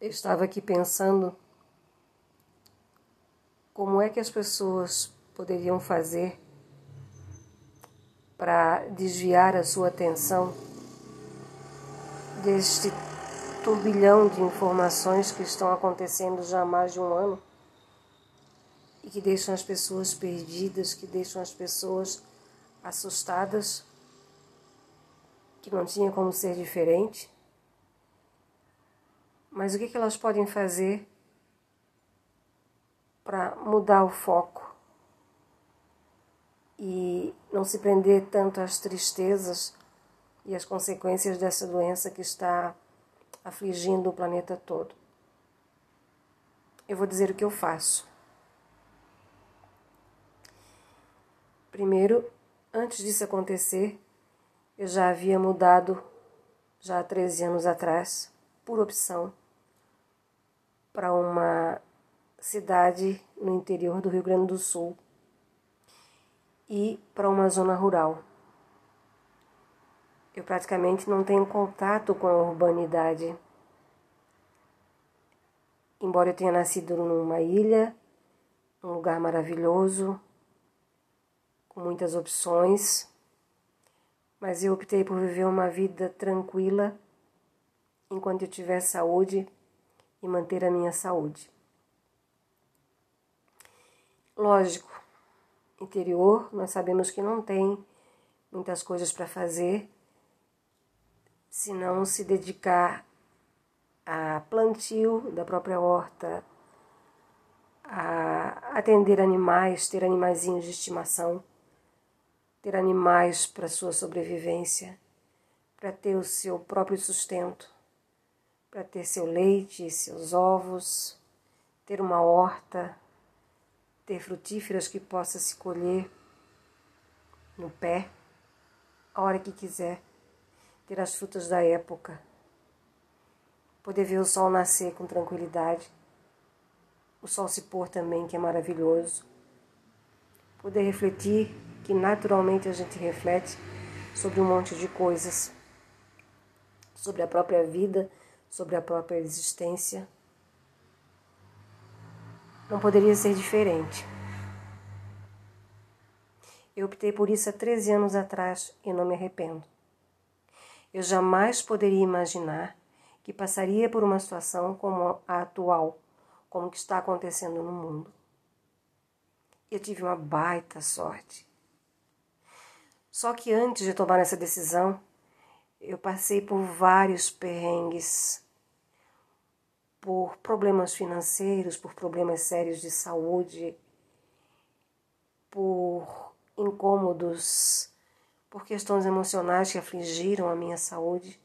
Eu estava aqui pensando como é que as pessoas poderiam fazer para desviar a sua atenção deste turbilhão de informações que estão acontecendo já há mais de um ano e que deixam as pessoas perdidas, que deixam as pessoas assustadas, que não tinha como ser diferente. Mas o que, elas podem fazer para mudar o foco e não se prender tanto às tristezas e às consequências dessa doença que está afligindo o planeta todo? Eu vou dizer o que eu faço. Primeiro, antes disso acontecer, eu já havia mudado, já há 13 anos atrás, por opção, para uma cidade no interior do Rio Grande do Sul e para uma zona rural. Eu praticamente não tenho contato com a urbanidade. Embora eu tenha nascido numa ilha, um lugar maravilhoso, com muitas opções, mas eu optei por viver uma vida tranquila enquanto eu tiver saúde e manter a minha saúde. Lógico, interior, nós sabemos que não tem muitas coisas para fazer se não se dedicar a plantio da própria horta, a atender animais, ter animaizinhos de estimação ter animais para sua sobrevivência, para ter o seu próprio sustento, para ter seu leite, seus ovos, ter uma horta, ter frutíferas que possa se colher no pé, a hora que quiser, ter as frutas da época, poder ver o sol nascer com tranquilidade, o sol se pôr também, que é maravilhoso, poder refletir que naturalmente a gente reflete sobre um monte de coisas, sobre a própria vida, sobre a própria existência. Não poderia ser diferente. Eu optei por isso há 13 anos atrás e não me arrependo. Eu jamais poderia imaginar que passaria por uma situação como a atual, como que está acontecendo no mundo. Eu tive uma baita sorte. Só que antes de tomar essa decisão, eu passei por vários perrengues, por problemas financeiros, por problemas sérios de saúde, por incômodos, por questões emocionais que afligiram a minha saúde,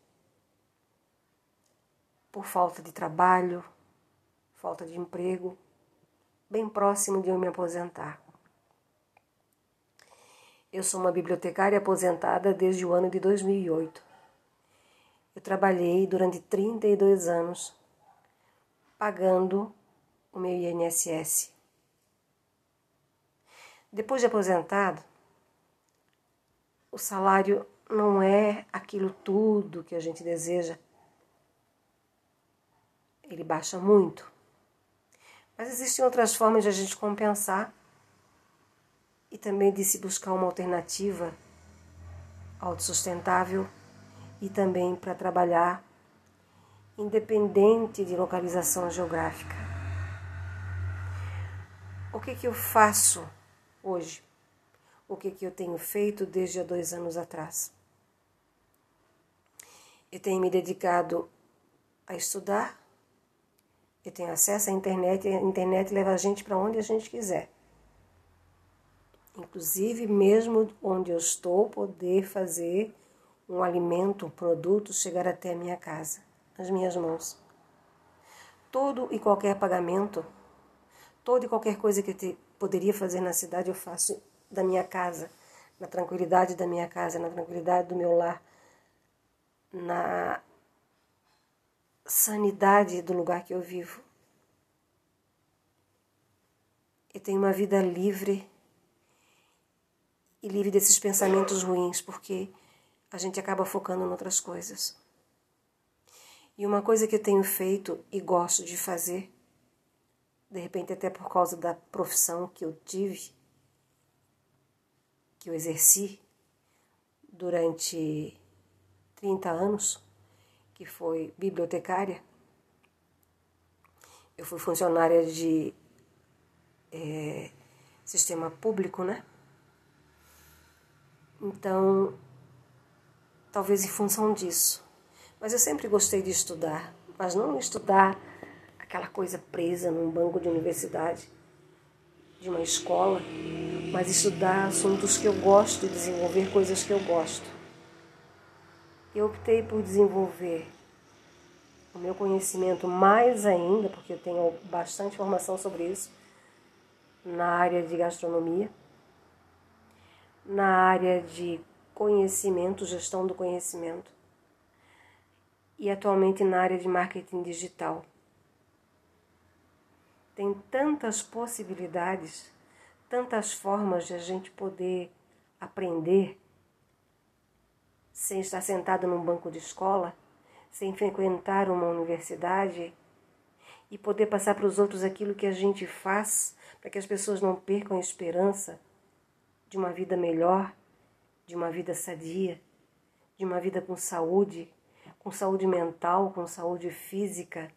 por falta de trabalho, falta de emprego, bem próximo de eu me aposentar. Eu sou uma bibliotecária aposentada desde o ano de 2008. Eu trabalhei durante 32 anos pagando o meu INSS. Depois de aposentado, o salário não é aquilo tudo que a gente deseja. Ele baixa muito. Mas existem outras formas de a gente compensar e também de se buscar uma alternativa autossustentável e também para trabalhar independente de localização geográfica. O que, que eu faço hoje? O que, que eu tenho feito desde há dois anos atrás? Eu tenho me dedicado a estudar, eu tenho acesso à internet, e a internet leva a gente para onde a gente quiser inclusive mesmo onde eu estou, poder fazer um alimento, um produto chegar até a minha casa, nas minhas mãos. Todo e qualquer pagamento, toda e qualquer coisa que eu poderia fazer na cidade, eu faço da minha casa, na tranquilidade da minha casa, na tranquilidade do meu lar, na sanidade do lugar que eu vivo. Eu tenho uma vida livre e livre desses pensamentos ruins, porque a gente acaba focando em outras coisas. E uma coisa que eu tenho feito e gosto de fazer, de repente até por causa da profissão que eu tive, que eu exerci durante 30 anos, que foi bibliotecária. Eu fui funcionária de é, sistema público, né? Então, talvez em função disso. Mas eu sempre gostei de estudar, mas não estudar aquela coisa presa num banco de universidade, de uma escola, mas estudar assuntos que eu gosto e desenvolver coisas que eu gosto. Eu optei por desenvolver o meu conhecimento mais ainda, porque eu tenho bastante informação sobre isso, na área de gastronomia, na área de conhecimento, gestão do conhecimento, e atualmente na área de marketing digital. Tem tantas possibilidades, tantas formas de a gente poder aprender sem estar sentado num banco de escola, sem frequentar uma universidade e poder passar para os outros aquilo que a gente faz para que as pessoas não percam a esperança de uma vida melhor, de uma vida sadia, de uma vida com saúde, com saúde mental, com saúde física,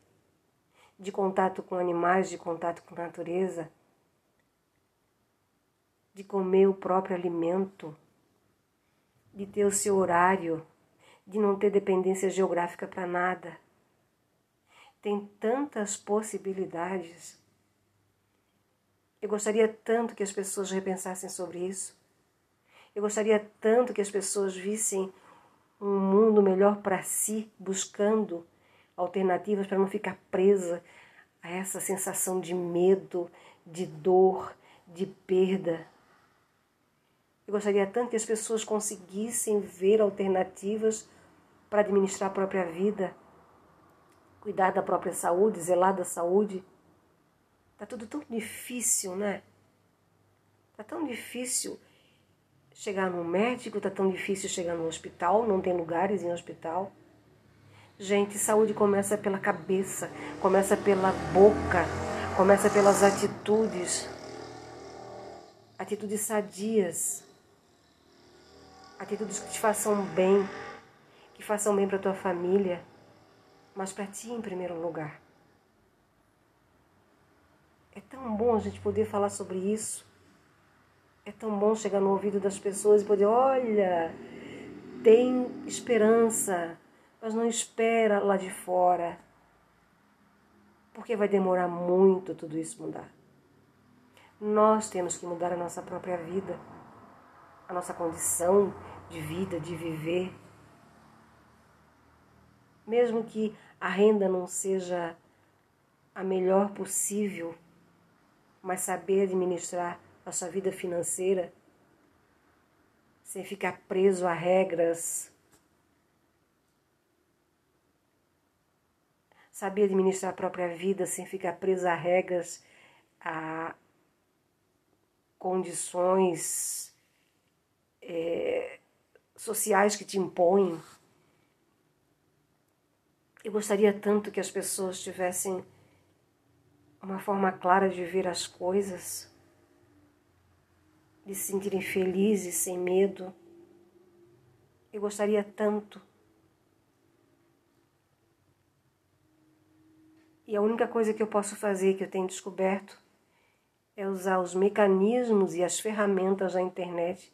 de contato com animais, de contato com natureza, de comer o próprio alimento de ter o seu horário, de não ter dependência geográfica para nada. Tem tantas possibilidades. Eu gostaria tanto que as pessoas repensassem sobre isso. Eu gostaria tanto que as pessoas vissem um mundo melhor para si, buscando alternativas para não ficar presa a essa sensação de medo, de dor, de perda. Eu gostaria tanto que as pessoas conseguissem ver alternativas para administrar a própria vida, cuidar da própria saúde, zelar da saúde. Tá tudo tão difícil, né? Tá tão difícil chegar no médico, tá tão difícil chegar no hospital, não tem lugares em hospital. Gente, saúde começa pela cabeça, começa pela boca, começa pelas atitudes. Atitudes sadias atitudes que te façam bem, que façam bem para tua família, mas para ti em primeiro lugar. É tão bom a gente poder falar sobre isso. É tão bom chegar no ouvido das pessoas e poder, olha, tem esperança, mas não espera lá de fora. Porque vai demorar muito tudo isso mudar. Nós temos que mudar a nossa própria vida a nossa condição de vida, de viver. Mesmo que a renda não seja a melhor possível, mas saber administrar nossa vida financeira sem ficar preso a regras. Saber administrar a própria vida sem ficar preso a regras, a condições é, sociais que te impõem. Eu gostaria tanto que as pessoas tivessem uma forma clara de ver as coisas, de se sentirem felizes, sem medo. Eu gostaria tanto. E a única coisa que eu posso fazer, que eu tenho descoberto, é usar os mecanismos e as ferramentas da internet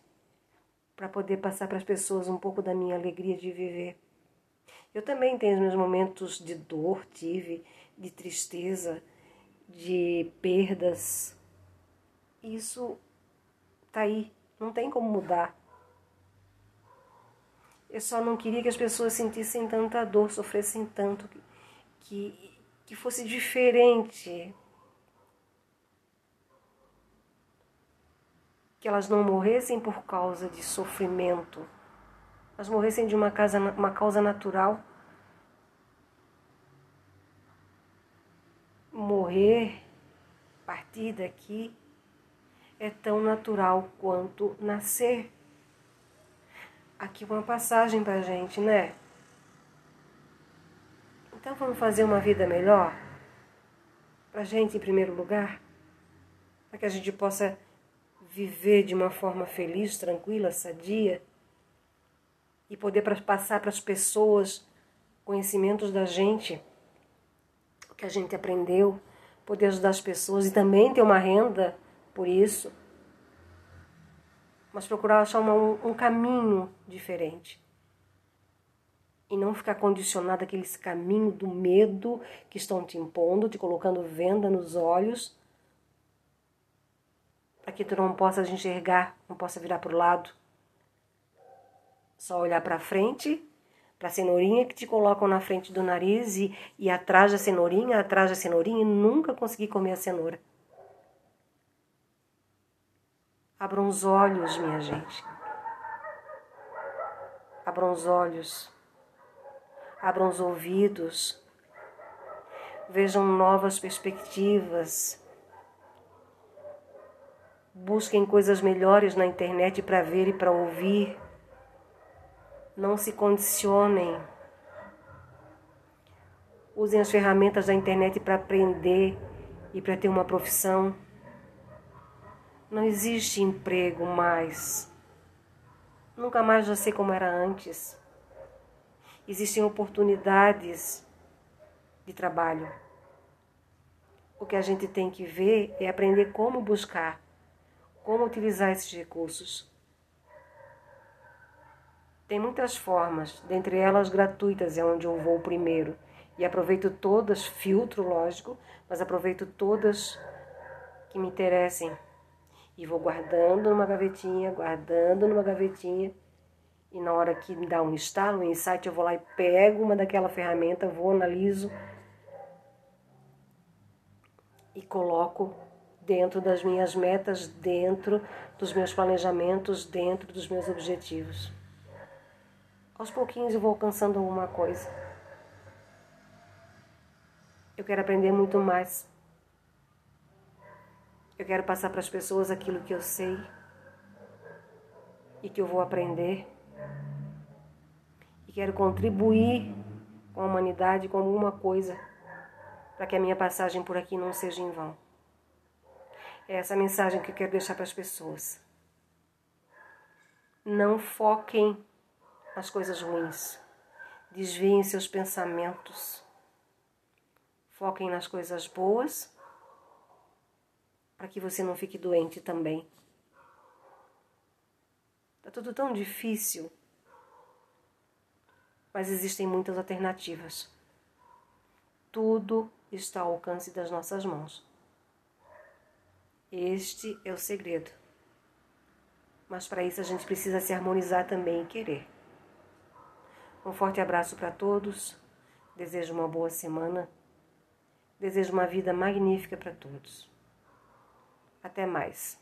para poder passar para as pessoas um pouco da minha alegria de viver. Eu também tenho os meus momentos de dor, tive, de tristeza, de perdas. Isso tá aí, não tem como mudar. Eu só não queria que as pessoas sentissem tanta dor, sofressem tanto, que, que fosse diferente, que elas não morressem por causa de sofrimento, elas morressem de uma, casa, uma causa natural. Morrer, partir daqui, é tão natural quanto nascer. Aqui uma passagem pra gente, né? Então vamos fazer uma vida melhor? Para a gente, em primeiro lugar? Para que a gente possa viver de uma forma feliz, tranquila, sadia e poder passar para as pessoas conhecimentos da gente, o que a gente aprendeu, poder ajudar as pessoas e também ter uma renda por isso. Mas procurar achar uma, um caminho diferente e não ficar condicionado àquele caminho do medo que estão te impondo, te colocando venda nos olhos, para que tu não possas enxergar, não possa virar para o lado. Só olhar para frente, para a cenourinha que te colocam na frente do nariz e, e atrás da cenourinha, atrás da cenourinha e nunca conseguir comer a cenoura. Abram os olhos, minha gente. Abram os olhos abram os ouvidos, vejam novas perspectivas, busquem coisas melhores na internet para ver e para ouvir. Não se condicionem. Usem as ferramentas da internet para aprender e para ter uma profissão. Não existe emprego mais. Nunca mais vai ser como era antes existem oportunidades de trabalho. O que a gente tem que ver é aprender como buscar, como utilizar esses recursos. Tem muitas formas, dentre elas gratuitas é onde eu vou primeiro. E aproveito todas, filtro lógico, mas aproveito todas que me interessem. E vou guardando numa gavetinha, guardando numa gavetinha e na hora que me dá um estalo, um insight, eu vou lá e pego uma daquela ferramenta, vou, analiso e coloco dentro das minhas metas, dentro dos meus planejamentos, dentro dos meus objetivos. Aos pouquinhos eu vou alcançando alguma coisa. Eu quero aprender muito mais. Eu quero passar para as pessoas aquilo que eu sei e que eu vou aprender e quero contribuir com a humanidade com alguma coisa para que a minha passagem por aqui não seja em vão. É essa mensagem que eu quero deixar para as pessoas. Não foquem nas coisas ruins. Desviem seus pensamentos. Foquem nas coisas boas para que você não fique doente também. Tá tudo tão difícil mas existem muitas alternativas. Tudo está ao alcance das nossas mãos. Este é o segredo. Mas para isso a gente precisa se harmonizar também e querer. Um forte abraço para todos. Desejo uma boa semana. Desejo uma vida magnífica para todos. Até mais.